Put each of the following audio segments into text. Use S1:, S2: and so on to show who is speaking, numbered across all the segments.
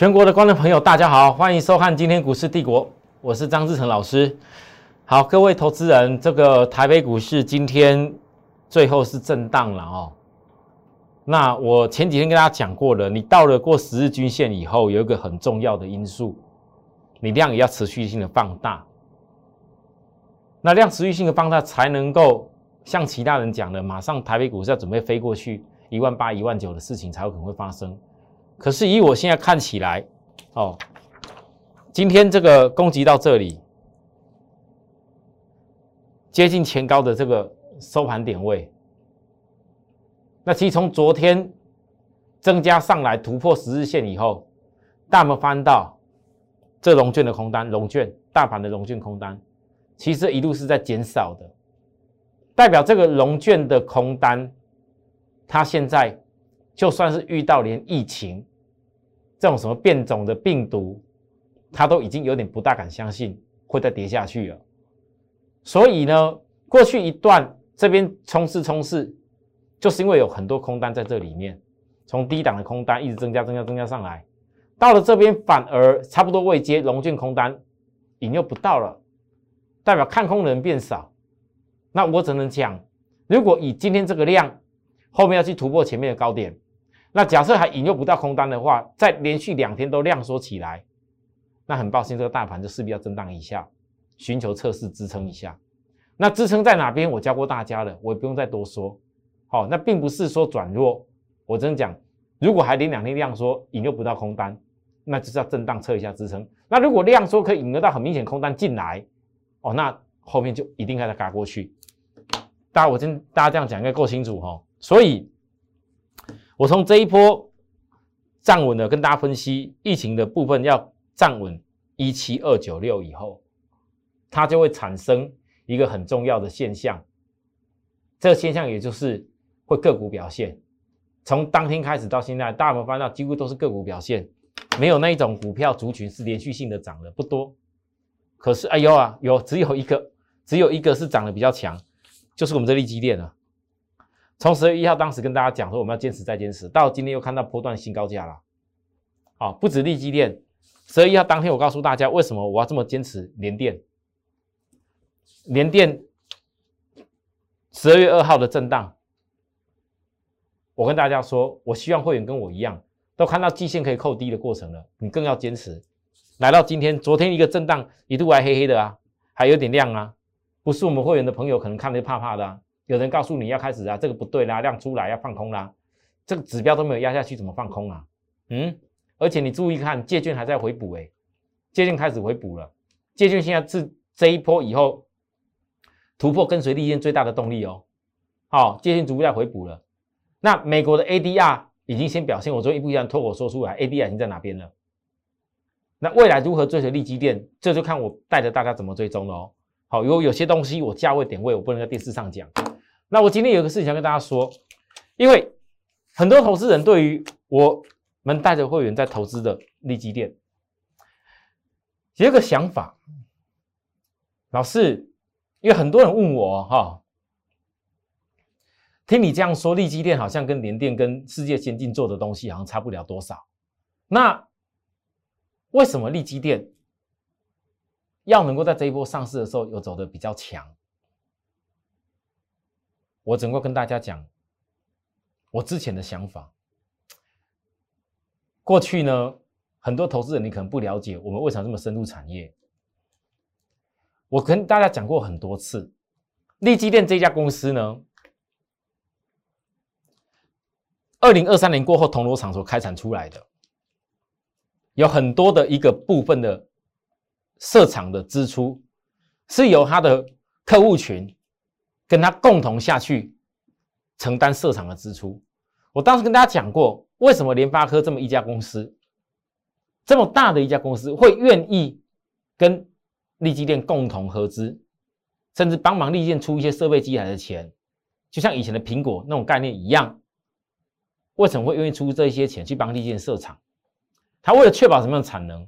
S1: 全国的观众朋友，大家好，欢迎收看今天股市帝国，我是张志成老师。好，各位投资人，这个台北股市今天最后是震荡了哦。那我前几天跟大家讲过了，你到了过十日均线以后，有一个很重要的因素，你量也要持续性的放大。那量持续性的放大，才能够像其他人讲的，马上台北股市要准备飞过去一万八、一万九的事情才有可能会发生。可是以我现在看起来，哦，今天这个攻击到这里，接近前高的这个收盘点位，那其实从昨天增加上来突破十日线以后，大们翻到这龙卷的空单，龙卷大盘的龙卷空单，其实一路是在减少的，代表这个龙卷的空单，它现在就算是遇到连疫情。这种什么变种的病毒，他都已经有点不大敢相信会再跌下去了。所以呢，过去一段这边冲刺冲刺，就是因为有很多空单在这里面，从低档的空单一直增加增加增加上来，到了这边反而差不多未接龙卷空单引诱不到了，代表看空的人变少。那我只能讲，如果以今天这个量，后面要去突破前面的高点。那假设还引诱不到空单的话，再连续两天都量缩起来，那很抱歉，这个大盘就势必要震荡一下，寻求测试支撑一下。那支撑在哪边？我教过大家了，我也不用再多说。好，那并不是说转弱，我真讲，如果还连两天量缩引诱不到空单，那就是要震荡测一下支撑。那如果量缩可以引诱到很明显空单进来，哦，那后面就一定要再嘎过去。大家我真大家这样讲应该够清楚哈，所以。我从这一波站稳了，跟大家分析疫情的部分要站稳一七二九六以后，它就会产生一个很重要的现象。这个现象也就是会个股表现。从当天开始到现在，大家有没有发现到几乎都是个股表现，没有那一种股票族群是连续性的涨的不多。可是哎呦啊，有只有一个，只有一个是涨得比较强，就是我们这利基电啊。从十月一号当时跟大家讲说我们要坚持再坚持，到今天又看到波段新高价了。好，不止利基电，十月一号当天我告诉大家为什么我要这么坚持连电。连电十二月二号的震荡，我跟大家说，我希望会员跟我一样，都看到季线可以扣低的过程了，你更要坚持。来到今天，昨天一个震荡一度还黑黑的啊，还有点亮啊，不是我们会员的朋友可能看得怕怕的。啊。有人告诉你要开始啊，这个不对啦，量出来要放空啦，这个指标都没有压下去，怎么放空啊？嗯，而且你注意看，借券还在回补，哎，借券开始回补了，借券现在是这一波以后突破跟随利润最大的动力哦。好，借券逐步在回补了。那美国的 ADR 已经先表现，我昨天一步一样脱口说出来，ADR 已经在哪边了？那未来如何追随利基电，这就看我带着大家怎么追踪了哦。好，有有些东西我价位点位我不能在电视上讲。那我今天有个事情想跟大家说，因为很多投资人对于我们带着会员在投资的利基店，有一个想法，老师，因为很多人问我哈，听你这样说，利基店好像跟联电、跟世界先进做的东西好像差不了多少，那为什么利基店要能够在这一波上市的时候又走的比较强？我整个跟大家讲，我之前的想法。过去呢，很多投资人你可能不了解我们为什么这么深入产业。我跟大家讲过很多次，利基电这家公司呢，二零二三年过后铜锣厂所开产出来的，有很多的一个部分的设厂的支出，是由他的客户群。跟他共同下去承担设厂的支出。我当时跟大家讲过，为什么联发科这么一家公司，这么大的一家公司会愿意跟立基电共同合资，甚至帮忙立建出一些设备机台的钱，就像以前的苹果那种概念一样。为什么会愿意出这些钱去帮立建设厂？他为了确保什么样的产能？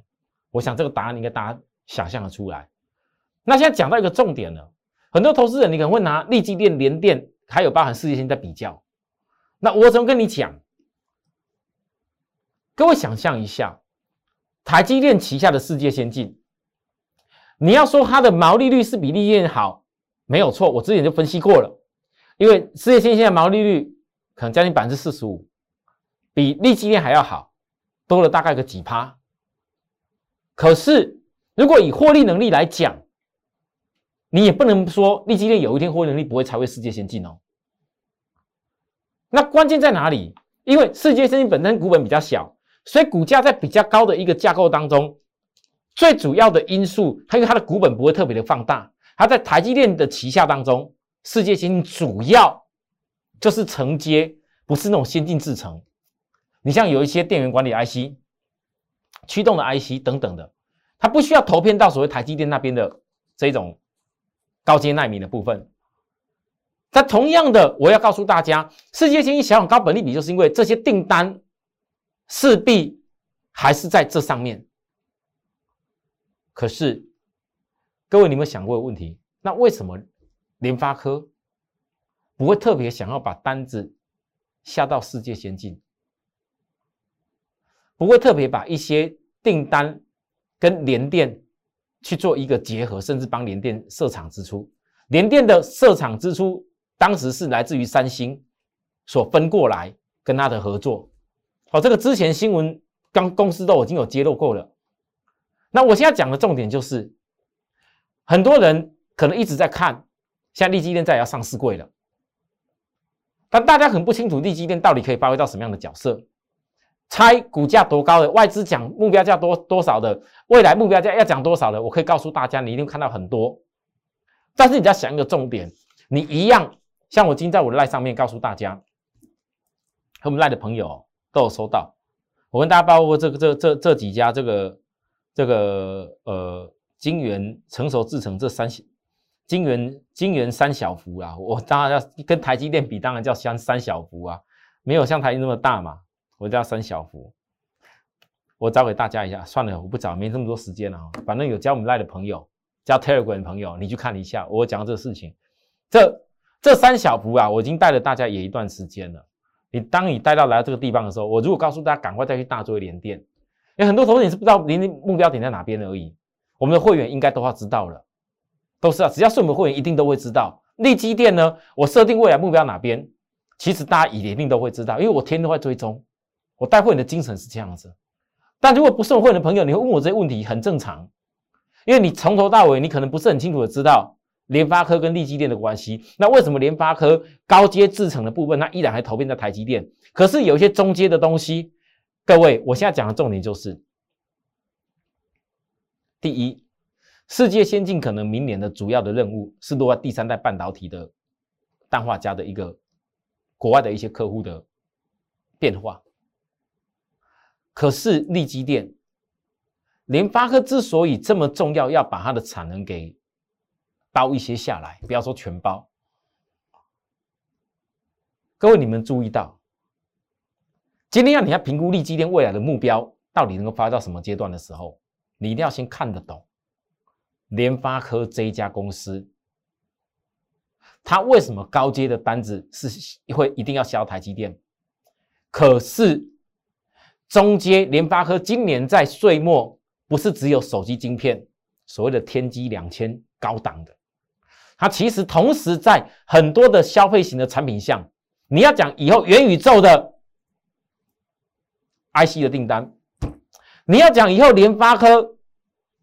S1: 我想这个答案应该大家想象的出来。那现在讲到一个重点了。很多投资人，你可能会拿利基电、联电，还有包含世界线在比较。那我怎么跟你讲？各位想象一下，台积电旗下的世界先进，你要说它的毛利率是比利电好，没有错，我之前就分析过了，因为世界先进的毛利率可能将近百分之四十五，比利基电还要好，多了大概个几趴。可是如果以获利能力来讲，你也不能说利基电有一天获利能力不会超越世界先进哦。那关键在哪里？因为世界先进本身股本比较小。所以股价在比较高的一个架构当中，最主要的因素，它因为它的股本不会特别的放大，它在台积电的旗下当中，世界先进主要就是承接，不是那种先进制程。你像有一些电源管理 IC、驱动的 IC 等等的，它不需要投片到所谓台积电那边的这种高阶纳米的部分。那同样的，我要告诉大家，世界先进小高本利比，就是因为这些订单。势必还是在这上面。可是，各位，你有没有想过问题？那为什么联发科不会特别想要把单子下到世界先进？不会特别把一些订单跟联电去做一个结合，甚至帮联电设厂支出？联电的设厂支出当时是来自于三星所分过来跟他的合作。哦，这个之前新闻刚公司都已经有揭露过了。那我现在讲的重点就是，很多人可能一直在看，像利基电再也要上市柜了，但大家很不清楚利基电到底可以发挥到什么样的角色，猜股价多高的，外资讲目标价多多少的，未来目标价要讲多少的，我可以告诉大家，你一定看到很多。但是你要想一个重点，你一样像我今天在我的赖上面告诉大家，和我们赖的朋友。都有收到，我跟大家包括这个这这这几家这个这个呃金元成熟制成这三金元金元三小福啊，我当然要跟台积电比，当然叫三三小福啊，没有像台积那么大嘛，我叫三小福。我找给大家一下，算了，我不找，没这么多时间了啊。反正有教我们赖的朋友，教 Telegram 的朋友，你去看一下我讲这个事情。这这三小福啊，我已经带了大家也一段时间了。你当你带到来到这个地方的时候，我如果告诉大家赶快再去大做连电，因为很多投资人是不知道连目标点在哪边而已。我们的会员应该都要知道了，都是啊，只要是我们会员一定都会知道。利基电呢，我设定未来目标哪边，其实大家也一定都会知道，因为我天天都在追踪。我带会员的精神是这样子。但如果不是我会员的朋友，你会问我这些问题很正常，因为你从头到尾你可能不是很清楚的知道。联发科跟利基电的关系，那为什么联发科高阶制程的部分，它依然还投片在台积电？可是有一些中阶的东西，各位，我现在讲的重点就是：第一，世界先进可能明年的主要的任务是落在第三代半导体的氮化镓的一个国外的一些客户的变化。可是利基电、联发科之所以这么重要，要把它的产能给包一些下来，不要说全包。各位，你们注意到，今天要你要评估利基电未来的目标到底能够发到什么阶段的时候，你一定要先看得懂联发科这一家公司，它为什么高阶的单子是会一定要销台积电？可是中阶联发科今年在岁末不是只有手机晶片，所谓的天玑两千高档的。它其实同时在很多的消费型的产品项，你要讲以后元宇宙的 IC 的订单，你要讲以后联发科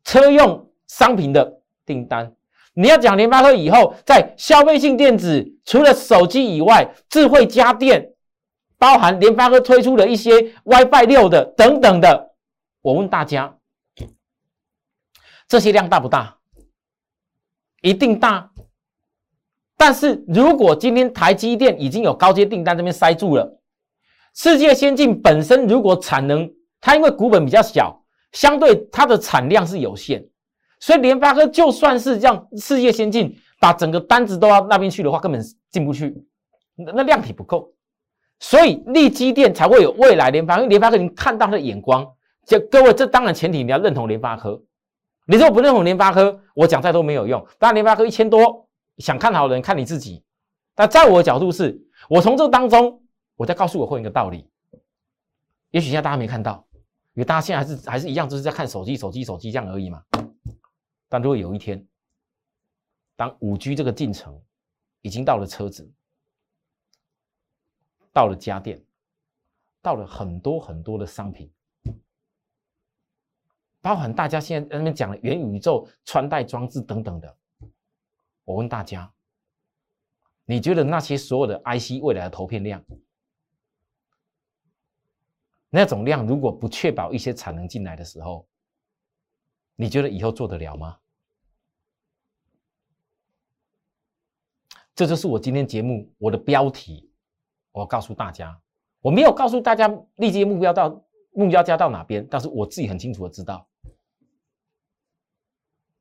S1: 车用商品的订单，你要讲联发科以后在消费性电子，除了手机以外，智慧家电，包含联发科推出的一些 WiFi 六的等等的，我问大家，这些量大不大？一定大。但是如果今天台积电已经有高阶订单这边塞住了，世界先进本身如果产能，它因为股本比较小，相对它的产量是有限，所以联发科就算是让世界先进把整个单子都要那边去的话，根本进不去，那量体不够，所以利基电才会有未来联发，因为联发科你看到的眼光，就各位这当然前提你要认同联发科，你如果不认同联发科，我讲再多没有用，当然联发科一千多。想看好的人看你自己，但在我的角度是，我从这当中，我在告诉我会员一个道理。也许现在大家没看到，因为大家现在还是还是一样，就是在看手机、手机、手机这样而已嘛。但如果有一天，当五 G 这个进程已经到了车子，到了家电，到了很多很多的商品，包含大家现在那边讲的元宇宙、穿戴装置等等的，我问大家，你觉得那些所有的 IC 未来的投片量？那种量如果不确保一些产能进来的时候，你觉得以后做得了吗？这就是我今天节目我的标题，我告诉大家，我没有告诉大家立即目标到目标加到哪边，但是我自己很清楚的知道，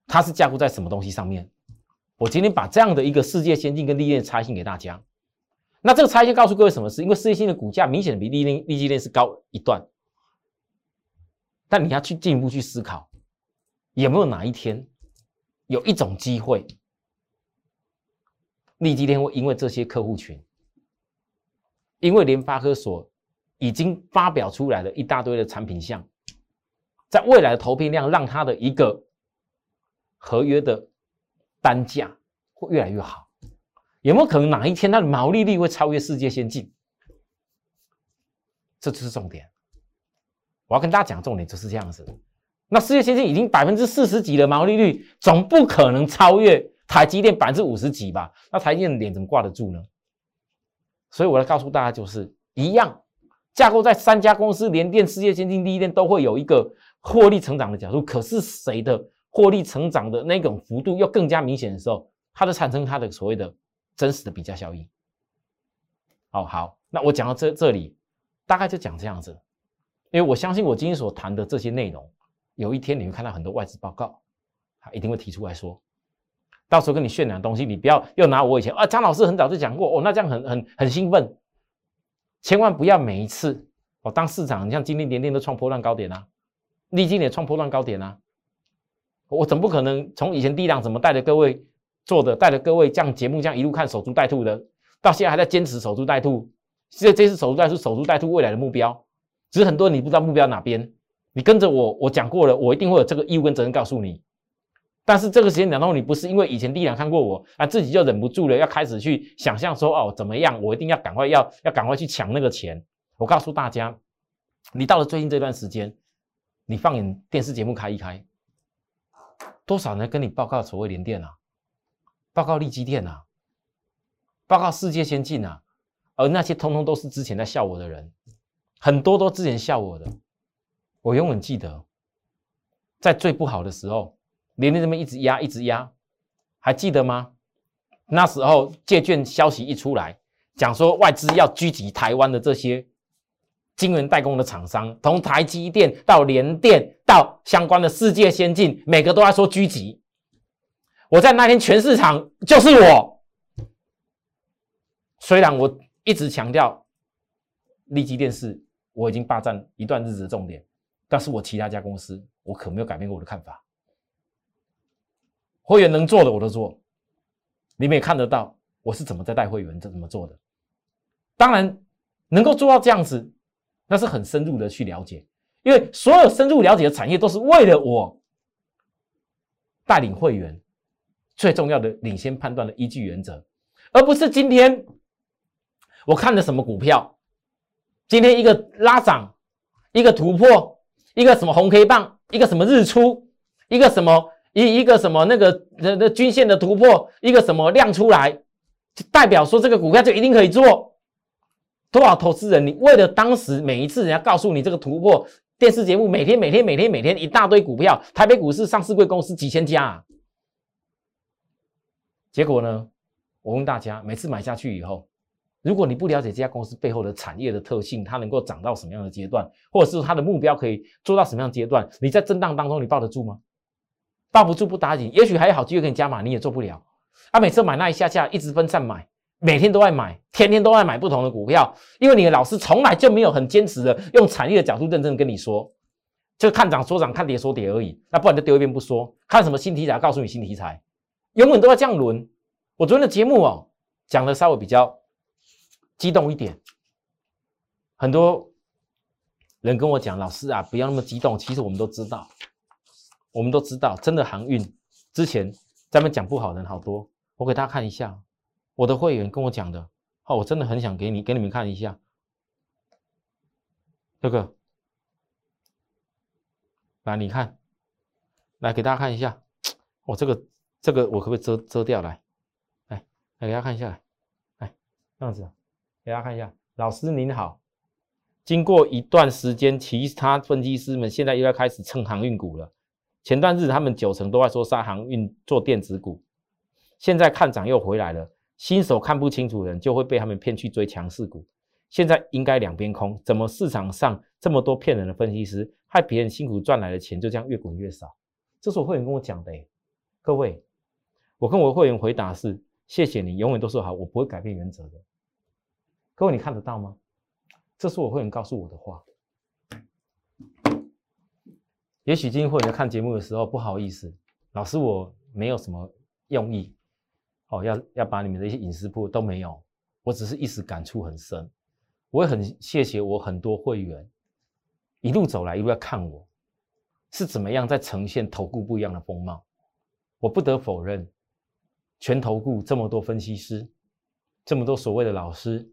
S1: 它是架构在什么东西上面。我今天把这样的一个世界先进跟利验差性给大家。那这个差异告诉各位什么事？因为世界性的股价明显的比利利利基链是高一段，但你要去进一步去思考，有没有哪一天有一种机会，利基链会因为这些客户群，因为联发科所已经发表出来的一大堆的产品项，在未来的投片量让它的一个合约的单价会越来越好。有没有可能哪一天它的毛利率会超越世界先进？这就是重点。我要跟大家讲重点就是这样子。那世界先进已经百分之四十几的毛利率，总不可能超越台积电百分之五十几吧？那台积电的脸怎么挂得住呢？所以我来告诉大家，就是一样架构在三家公司，联电、世界先进、第一电都会有一个获利成长的角度。可是谁的获利成长的那种幅度又更加明显的时候，它的产生它的所谓的。真实的比较效应。哦，好，那我讲到这这里，大概就讲这样子，因为我相信我今天所谈的这些内容，有一天你会看到很多外资报告，他一定会提出来说，到时候跟你渲染东西，你不要又拿我以前啊，张老师很早就讲过哦，那这样很很很兴奋，千万不要每一次哦，当市场像今天连天都创破烂高点啊，历经也创破烂高点啊，我总不可能从以前低档怎么带着各位。做的带着各位这样节目这样一路看守株待兔的，到现在还在坚持守株待兔。这这次守株待兔，守株待兔未来的目标，只是很多你不知道目标哪边。你跟着我，我讲过了，我一定会有这个义务跟责任告诉你。但是这个时间讲到你不是因为以前第一两看过我啊，自己就忍不住了，要开始去想象说哦怎么样，我一定要赶快要要赶快去抢那个钱。我告诉大家，你到了最近这段时间，你放眼电视节目开一开，多少人跟你报告所谓联电啊？报告立基电啊，报告世界先进啊，而那些通通都是之前在笑我的人，很多都之前笑我的。我永远记得，在最不好的时候，连连这么一直压，一直压，还记得吗？那时候借券消息一出来，讲说外资要狙击台湾的这些晶圆代工的厂商，从台积电到联电到相关的世界先进，每个都在说狙击。我在那天全市场就是我，虽然我一直强调立基电视我已经霸占一段日子的重点，但是我其他家公司我可没有改变过我的看法。会员能做的我都做，你们也看得到我是怎么在带会员怎么做的。当然能够做到这样子，那是很深入的去了解，因为所有深入了解的产业都是为了我带领会员。最重要的领先判断的依据原则，而不是今天我看的什么股票，今天一个拉涨，一个突破，一个什么红 K 棒，一个什么日出，一个什么一一个什么那个那那均线的突破，一个什么亮出来，就代表说这个股票就一定可以做。多少投资人，你为了当时每一次人家告诉你这个突破，电视节目每天每天每天每天一大堆股票，台北股市上市贵公司几千家。啊。结果呢？我问大家，每次买下去以后，如果你不了解这家公司背后的产业的特性，它能够涨到什么样的阶段，或者是它的目标可以做到什么样的阶段，你在震荡当中你抱得住吗？抱不住不打紧，也许还有好机会给你加码，你也做不了。啊，每次买那一下下，一直分散买，每天都爱买，天天都爱买不同的股票，因为你的老师从来就没有很坚持的用产业的角度认真跟你说，就看涨说涨，看跌说跌而已。那不然就丢一边不说，看什么新题材，告诉你新题材。永远都要这样轮。我昨天的节目哦，讲的稍微比较激动一点，很多人跟我讲，老师啊，不要那么激动。其实我们都知道，我们都知道，真的航运之前咱们讲不好的人好多。我给大家看一下，我的会员跟我讲的，好，我真的很想给你给你们看一下这个，来你看，来给大家看一下，我这个这个我可不可以遮遮掉来？来来给大家看一下，来这样子，给大家看一下，老师您好。经过一段时间，其他分析师们现在又要开始蹭航运股了。前段日子他们九成都在说沙航运做电子股，现在看涨又回来了。新手看不清楚的人就会被他们骗去追强势股。现在应该两边空，怎么市场上这么多骗人的分析师，害别人辛苦赚来的钱就这样越滚越少？这是我会员跟我讲的。各位，我跟我会员回答是：谢谢你，永远都说好，我不会改变原则的。各位，你看得到吗？这是我会员告诉我的话。也许今天会员看节目的时候不好意思，老师我没有什么用意，哦，要要把你们的一些隐私铺都没有，我只是一时感触很深。我也很谢谢我很多会员一路走来一路要看我是怎么样在呈现投顾不一样的风貌。我不得否认，全投顾这么多分析师，这么多所谓的老师。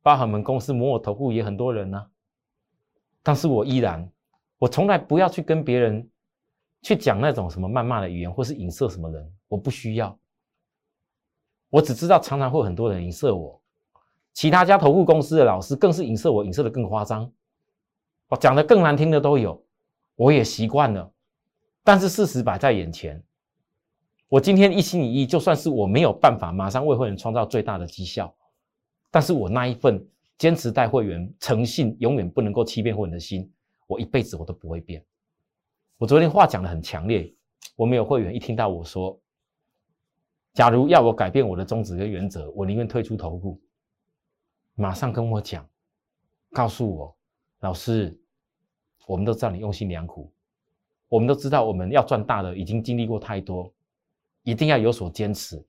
S1: 包含我们公司摩尔投顾也很多人呢，但是我依然，我从来不要去跟别人去讲那种什么谩骂的语言，或是影射什么人，我不需要。我只知道常常会很多人影射我，其他家投顾公司的老师更是影射我，影射的更夸张，我，讲的更难听的都有，我也习惯了。但是事实摆在眼前，我今天一心一意，就算是我没有办法马上为会员创造最大的绩效。但是我那一份坚持带会员、诚信永远不能够欺骗会员的心，我一辈子我都不会变。我昨天话讲的很强烈，我没有会员一听到我说，假如要我改变我的宗旨跟原则，我宁愿退出头部，马上跟我讲，告诉我，老师，我们都知道你用心良苦，我们都知道我们要赚大的已经经历过太多，一定要有所坚持。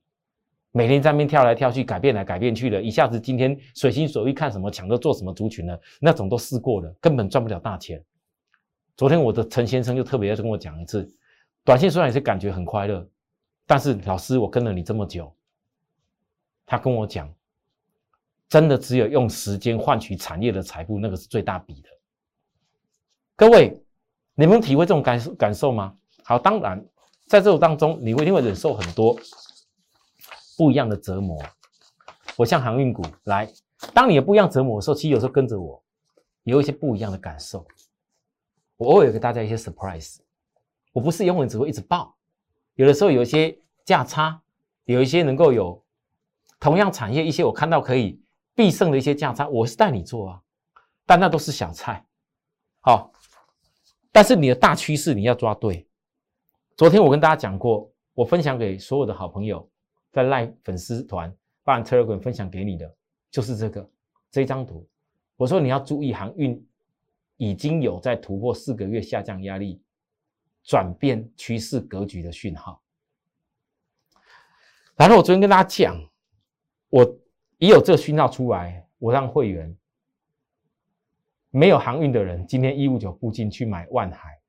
S1: 每天在那边跳来跳去，改变来改变去的，一下子今天随心所欲看什么抢着做什么族群呢？那种都试过了，根本赚不了大钱。昨天我的陈先生就特别跟我讲一次，短线虽然也是感觉很快乐，但是老师我跟了你这么久，他跟我讲，真的只有用时间换取产业的财富，那个是最大比的。各位，你们体会这种感受感受吗？好，当然在这种当中，你会一定会忍受很多。不一样的折磨，我像航运股来，当你有不一样折磨的时候，其实有时候跟着我，有一些不一样的感受。我偶尔给大家一些 surprise，我不是永远只会一直报，有的时候有一些价差，有一些能够有同样产业一些我看到可以必胜的一些价差，我是带你做啊，但那都是小菜，好，但是你的大趋势你要抓对。昨天我跟大家讲过，我分享给所有的好朋友。在赖粉丝团把 Telegram 分享给你的就是这个这张图。我说你要注意航运已经有在突破四个月下降压力，转变趋势格局的讯号。然后我昨天跟大家讲，我也有这个讯号出来，我让会员没有航运的人，今天一五九附近去买万海。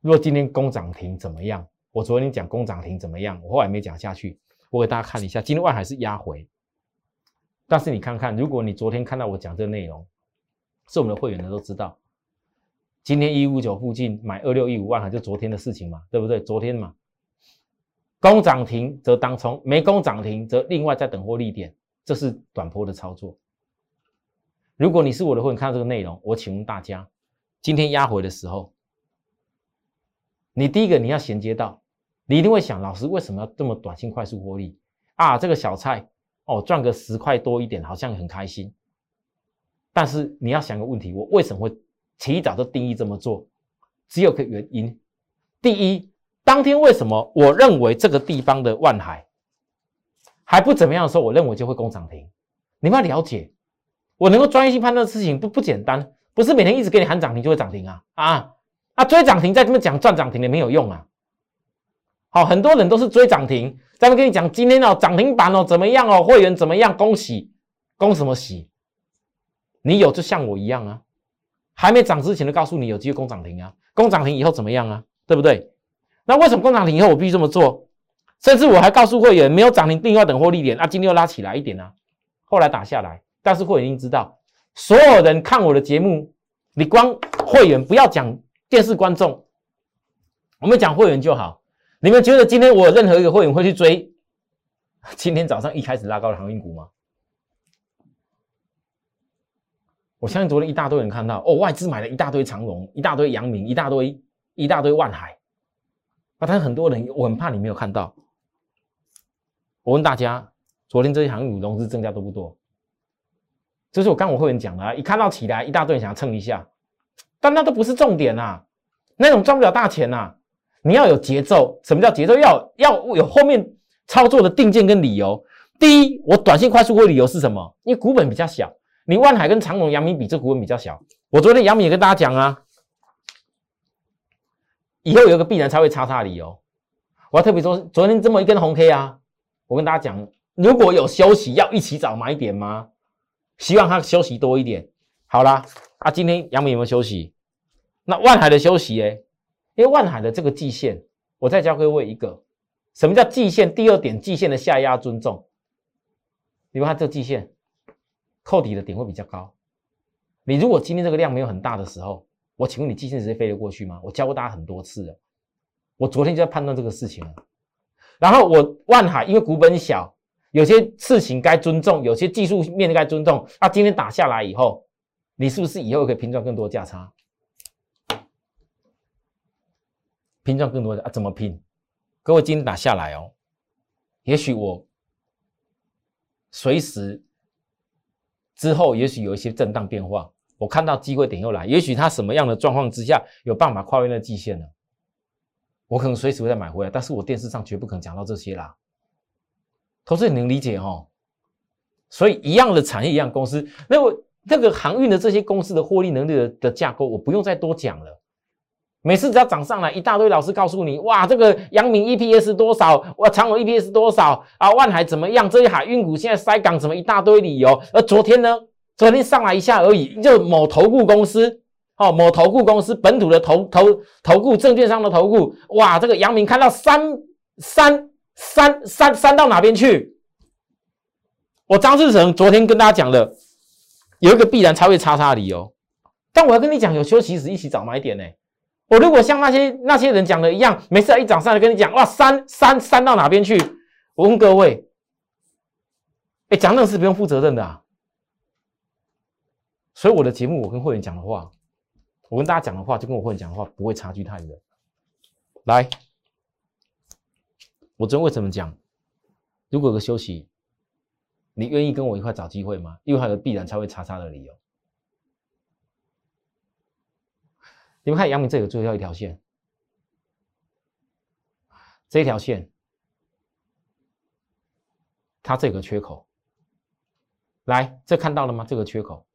S1: 如果今天攻涨停怎么样？我昨天讲攻涨停怎么样？我后来没讲下去。我给大家看一下，今天外海是压回，但是你看看，如果你昨天看到我讲这个内容，是我们的会员的都知道，今天一五九附近买二六一五万海就昨天的事情嘛，对不对？昨天嘛，攻涨停则当冲，没攻涨停则另外再等获利点，这是短波的操作。如果你是我的会员，看到这个内容，我请问大家，今天压回的时候，你第一个你要衔接到。你一定会想，老师为什么要这么短信快速获利啊？这个小菜哦，赚个十块多一点，好像很开心。但是你要想个问题，我为什么会提早就定义这么做？只有个原因：第一，当天为什么我认为这个地方的万海还不怎么样的时候，我认为就会攻涨停。你们要了解，我能够专业性判断的事情不不简单，不是每天一直给你喊涨停就会涨停啊啊啊！追涨停在这么讲赚涨停的没有用啊。好，很多人都是追涨停，咱们跟你讲，今天哦涨停板哦怎么样哦，会员怎么样？恭喜，恭什么喜？你有就像我一样啊，还没涨之前就告诉你有机会攻涨停啊，攻涨停以后怎么样啊？对不对？那为什么攻涨停以后我必须这么做？甚至我还告诉会员，没有涨停定要等获利点啊，今天又拉起来一点啊，后来打下来，但是会员已经知道，所有人看我的节目，你光会员不要讲电视观众，我们讲会员就好。你们觉得今天我任何一个会员会去追 今天早上一开始拉高的航运股吗？我相信昨天一大堆人看到哦，外资买了一大堆长荣，一大堆阳明，一大堆一大堆万海，啊，但是很多人我很怕你没有看到。我问大家，昨天这些航运股融资增加多不多？这是我刚我会员讲的啊，一看到起来一大堆人想要蹭一下，但那都不是重点啊，那种赚不了大钱呐。你要有节奏，什么叫节奏？要要有后面操作的定见跟理由。第一，我短线快速会理由是什么？因为股本比较小，你万海跟长隆、阳明比，这股本比较小。我昨天阳明也跟大家讲啊，以后有一个必然才会差差理由。我要特别说，昨天这么一根红 K 啊，我跟大家讲，如果有休息，要一起找买点吗？希望他休息多一点。好啦，啊，今天阳明有没有休息？那万海的休息哎。因为万海的这个季线，我再教各位一个，什么叫季线？第二点，季线的下压尊重。你们看这个季线，扣底的点会比较高。你如果今天这个量没有很大的时候，我请问你季线直接飞得过去吗？我教过大家很多次了，我昨天就在判断这个事情了。然后我万海因为股本小，有些事情该尊重，有些技术面该尊重。那今天打下来以后，你是不是以后可以平赚更多价差？拼赚更多的啊？怎么拼？各位今天打下来哦，也许我随时之后，也许有一些震荡变化，我看到机会点又来，也许它什么样的状况之下有办法跨越那季线呢？我可能随时会再买回来，但是我电视上绝不可能讲到这些啦。投资你能理解哦？所以一样的产业，一样公司，那我那个航运的这些公司的获利能力的的架构，我不用再多讲了。每次只要涨上来，一大堆老师告诉你，哇，这个阳明 EPS 多少，哇，长隆 EPS 多少啊，万海怎么样？这些海运股现在塞港，怎么一大堆理由？而昨天呢，昨天上来一下而已，就某投顾公司，哦，某投顾公司本土的投投投顾证券商的投顾，哇，这个阳明看到三三三三三到哪边去？我张志成昨天跟大家讲了，有一个必然超越叉叉的理由，但我要跟你讲，有休息时一起找买点呢。我如果像那些那些人讲的一样，没事一涨上来跟你讲，哇，三三三到哪边去？我问各位，哎，讲那个是不用负责任的啊。所以我的节目，我跟会员讲的话，我跟大家讲的话，就跟我会员讲的话不会差距太远。来，我昨天为什么讲？如果有个休息，你愿意跟我一块找机会吗？因为还有必然才会叉叉的理由。你们看，阳明这有最后一条线，这一条线，它这个缺口，来，这看到了吗？这个缺口，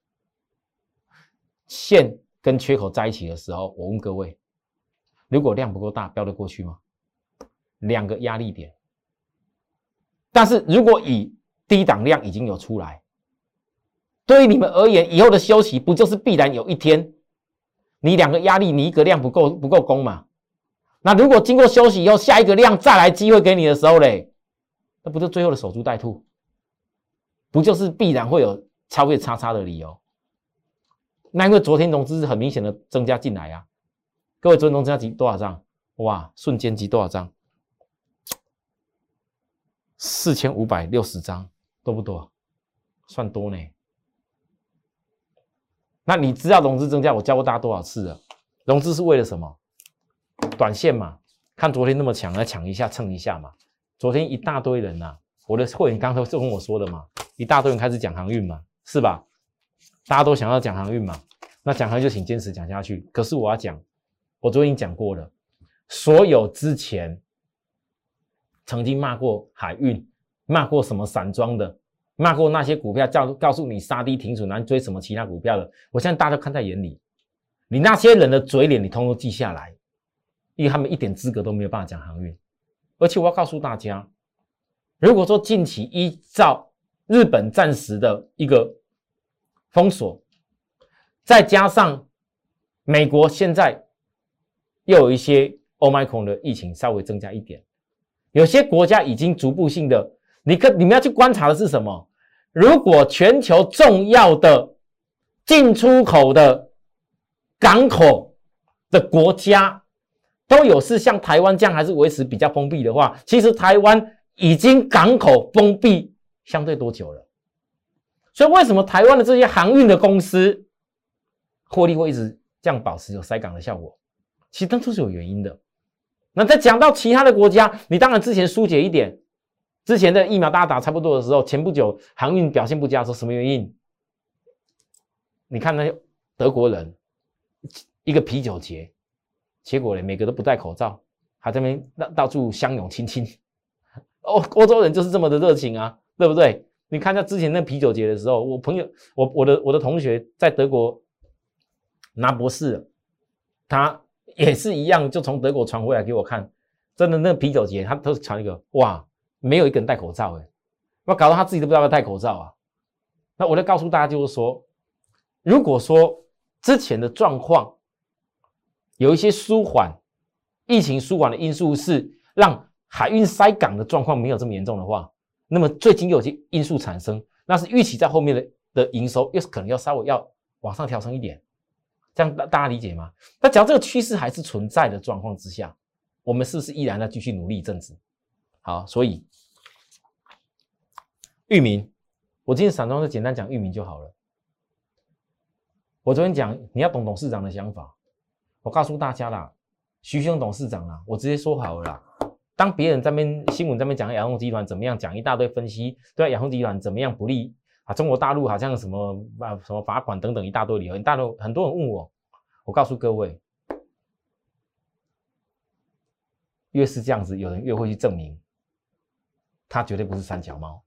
S1: 线跟缺口在一起的时候，我问各位，如果量不够大，标得过去吗？两个压力点，但是如果以低档量已经有出来，对于你们而言，以后的休息不就是必然有一天？你两个压力，你一个量不够不够攻嘛？那如果经过休息以后，下一个量再来机会给你的时候嘞，那不就最后的守株待兔？不就是必然会有超越叉叉的理由？那因为昨天融资是很明显的增加进来啊，各位昨天融资要集多少张？哇，瞬间集多少张？四千五百六十张，多不多？算多呢。那你知道融资增加，我教过大家多少次了？融资是为了什么？短线嘛，看昨天那么强，来抢一下蹭一下嘛。昨天一大堆人呐，我的会员刚才是跟我说的嘛，一大堆人开始讲航运嘛，是吧？大家都想要讲航运嘛，那讲航运就请坚持讲下去。可是我要讲，我昨天已经讲过了，所有之前曾经骂过海运、骂过什么散装的。骂过那些股票，叫告诉你杀低停损，然后追什么其他股票的，我相信大家都看在眼里。你那些人的嘴脸，你通通记下来，因为他们一点资格都没有办法讲航运。而且我要告诉大家，如果说近期依照日本暂时的一个封锁，再加上美国现在又有一些 Omicron 的疫情稍微增加一点，有些国家已经逐步性的，你可你们要去观察的是什么？如果全球重要的进出口的港口的国家都有是像台湾这样还是维持比较封闭的话，其实台湾已经港口封闭相对多久了？所以为什么台湾的这些航运的公司获利会一直？这样保持有塞港的效果，其实当初是有原因的。那再讲到其他的国家，你当然之前疏解一点，之前的疫苗大家打差不多的时候，前不久航运表现不佳，说什么原因？你看那些德国人，一个啤酒节，结果呢，每个都不戴口罩，还在那边到到处相拥亲亲。欧欧洲人就是这么的热情啊，对不对？你看下之前那啤酒节的时候，我朋友，我我的我的同学在德国。拿博士，他也是一样，就从德国传回来给我看，真的那啤酒节，他都是传一个，哇，没有一个人戴口罩哎，那搞到他自己都不知道要戴口罩啊。那我就告诉大家，就是说，如果说之前的状况有一些舒缓，疫情舒缓的因素是让海运塞港的状况没有这么严重的话，那么最近有些因素产生，那是预期在后面的的营收又是可能要稍微要往上调升一点。这样大大家理解吗？那只要这个趋势还是存在的状况之下，我们是不是依然要继续努力一阵子？好，所以域名，我今天散装就简单讲域名就好了。我昨天讲你要懂董事长的想法，我告诉大家啦，徐兄董事长啊，我直接说好了啦。当别人在边新闻在边讲亚龙集团怎么样，讲一大堆分析，对亚龙集团怎么样不利。啊，中国大陆好像什么啊，什么罚款等等一大堆理由，大陆很多人问我，我告诉各位，越是这样子，有人越会去证明，他绝对不是三脚猫。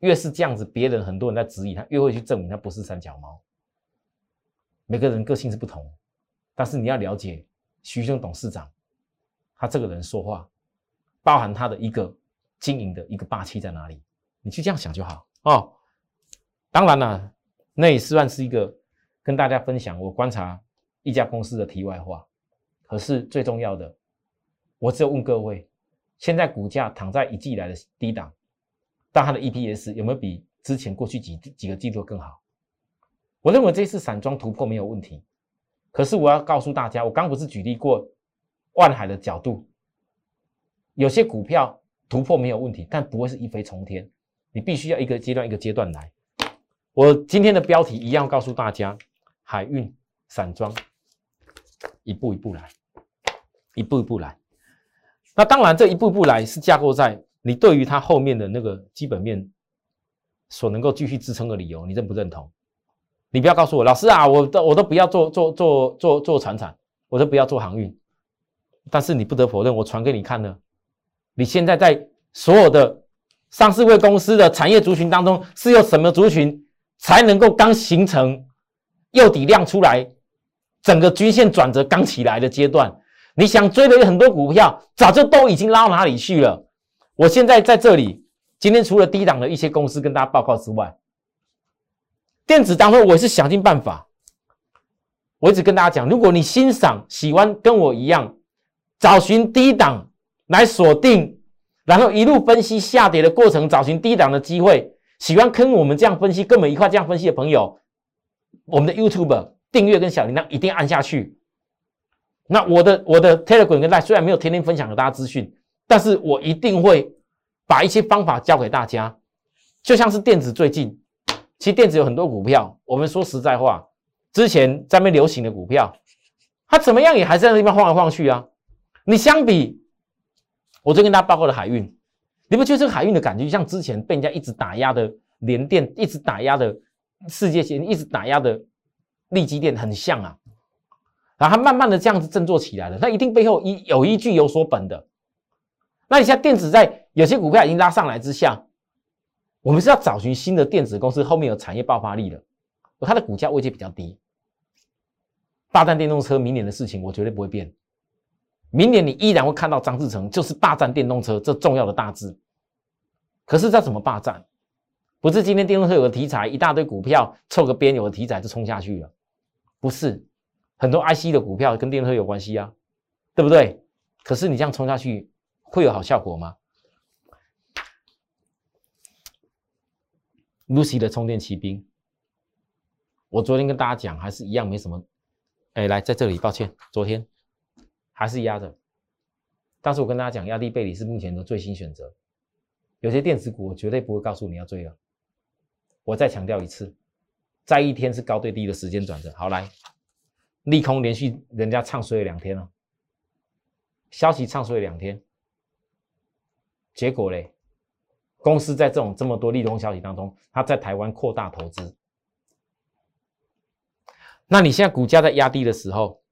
S1: 越是这样子，别人很多人在质疑他，越会去证明他不是三脚猫。每个人个性是不同，但是你要了解徐兄董事长，他这个人说话，包含他的一个经营的一个霸气在哪里，你去这样想就好。哦，当然了，那也算是一个跟大家分享我观察一家公司的题外话。可是最重要的，我只有问各位：现在股价躺在一季来的低档，但它的 EPS 有没有比之前过去几几个季度更好？我认为这次散装突破没有问题。可是我要告诉大家，我刚不是举例过万海的角度，有些股票突破没有问题，但不会是一飞冲天。你必须要一个阶段一个阶段来。我今天的标题一样告诉大家：海运、散装，一步一步来，一步一步来。那当然，这一步步来是架构在你对于它后面的那个基本面所能够继续支撑的理由，你认不认同？你不要告诉我，老师啊，我都我都不要做做做做做船产，我都不要做航运。但是你不得否认，我传给你看呢，你现在在所有的。上市位公司的产业族群当中，是由什么族群才能够刚形成又底量出来，整个均线转折刚起来的阶段？你想追的有很多股票，早就都已经拉到哪里去了？我现在在这里，今天除了低档的一些公司跟大家报告之外，电子当中我也是想尽办法。我一直跟大家讲，如果你欣赏、喜欢跟我一样，找寻低档来锁定。然后一路分析下跌的过程，找寻低档的机会。喜欢跟我们这样分析，跟我们一块这样分析的朋友，我们的 YouTube 订阅跟小铃铛一定按下去。那我的我的 Telegram 跟 Line 虽然没有天天分享给大家资讯，但是我一定会把一些方法教给大家。就像是电子最近，其实电子有很多股票，我们说实在话，之前在那流行的股票，它怎么样也还是在那边晃来晃去啊。你相比。我最跟大家报告的海运，你不觉得这个海运的感觉像之前被人家一直打压的联电，一直打压的世界线，一直打压的利基电很像啊？然后它慢慢的这样子振作起来了，它一定背后一有依据有所本的。那你像电子在有些股票已经拉上来之下，我们是要找寻新的电子公司后面有产业爆发力的，它的股价位阶比较低。霸占电动车明年的事情，我绝对不会变。明年你依然会看到张志成就是霸占电动车这重要的大字，可是这怎么霸占？不是今天电动车有个题材，一大堆股票凑个边有个题材就冲下去了，不是，很多 IC 的股票跟电动车有关系啊，对不对？可是你这样冲下去会有好效果吗？Lucy 的充电骑兵，我昨天跟大家讲还是一样没什么。哎，来在这里，抱歉，昨天还是压着。但是我跟大家讲，压低背离是目前的最新选择。有些电子股我绝对不会告诉你要追了。我再强调一次，在一天是高对低的时间转折。好，来，利空连续人家唱衰了两天了，消息唱衰了两天，结果嘞，公司在这种这么多利空消息当中，它在台湾扩大投资。那你现在股价在压低的时候，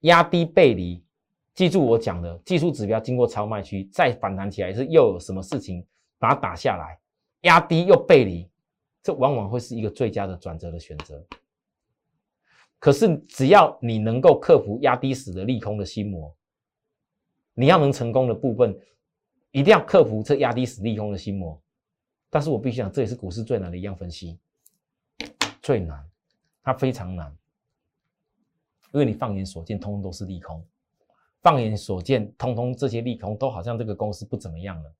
S1: 压低背离，记住我讲的技术指标经过超卖区再反弹起来，是又有什么事情把它打下来，压低又背离，这往往会是一个最佳的转折的选择。可是只要你能够克服压低死的利空的心魔，你要能成功的部分，一定要克服这压低死利空的心魔。但是我必须讲，这也是股市最难的一样分析，最难。它非常难，因为你放眼所见，通通都是利空；放眼所见，通通这些利空都好像这个公司不怎么样了。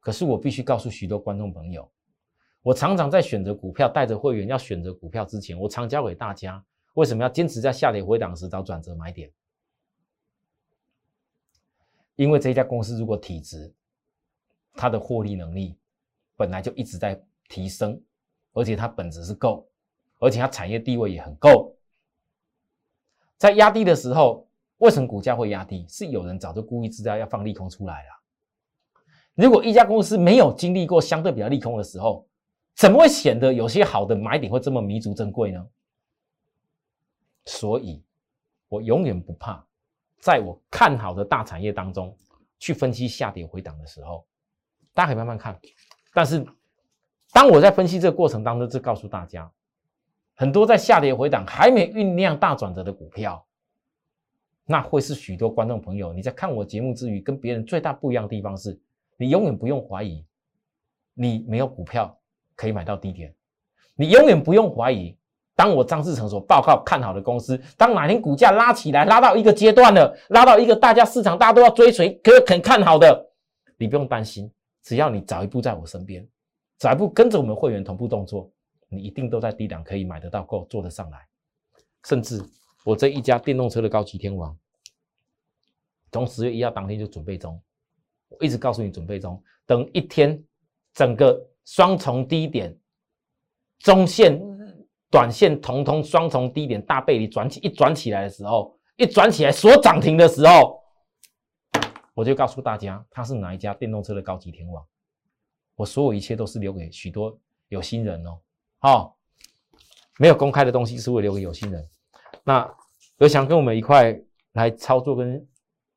S1: 可是我必须告诉许多观众朋友，我常常在选择股票，带着会员要选择股票之前，我常教给大家，为什么要坚持在下跌回档时找转折买点？因为这家公司如果体质，它的获利能力本来就一直在提升，而且它本质是够。而且它产业地位也很够，在压低的时候，为什么股价会压低？是有人早就故意知道要放利空出来了。如果一家公司没有经历过相对比较利空的时候，怎么会显得有些好的买点会这么弥足珍贵呢？所以，我永远不怕在我看好的大产业当中去分析下跌回档的时候，大家可以慢慢看。但是，当我在分析这个过程当中，就告诉大家。很多在下跌回档还没酝酿大转折的股票，那会是许多观众朋友你在看我节目之余，跟别人最大不一样的地方是，你永远不用怀疑，你没有股票可以买到低点，你永远不用怀疑，当我张志成所报告看好的公司，当哪天股价拉起来，拉到一个阶段了，拉到一个大家市场大家都要追随，可肯看好的，你不用担心，只要你早一步在我身边，早一步跟着我们会员同步动作。你一定都在低档可以买得到，够做得上来。甚至我这一家电动车的高级天王，从十月一号当天就准备中，我一直告诉你准备中。等一天整个双重低点、中线、短线通通双重低点大背离转起一转起来的时候，一转起来所涨停的时候，我就告诉大家它是哪一家电动车的高级天王。我所有一切都是留给许多有心人哦。好，没有公开的东西是会留给有心人。那有想跟我们一块来操作跟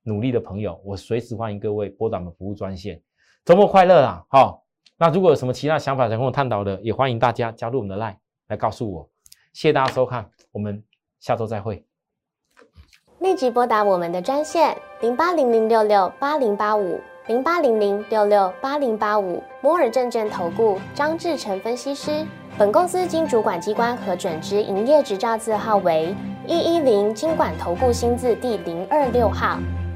S1: 努力的朋友，我随时欢迎各位拨打我们服务专线。周末快乐啦！好，那如果有什么其他想法想跟我探讨的，也欢迎大家加入我们的 Line 来告诉我。谢谢大家收看，我们下周再会。
S2: 立即拨打我们的专线零八零零六六八零八五零八零零六六八零八五摩尔证券投顾张志成分析师。本公司经主管机关核准之营业执照字号为一一零金管投顾新字第零二六号。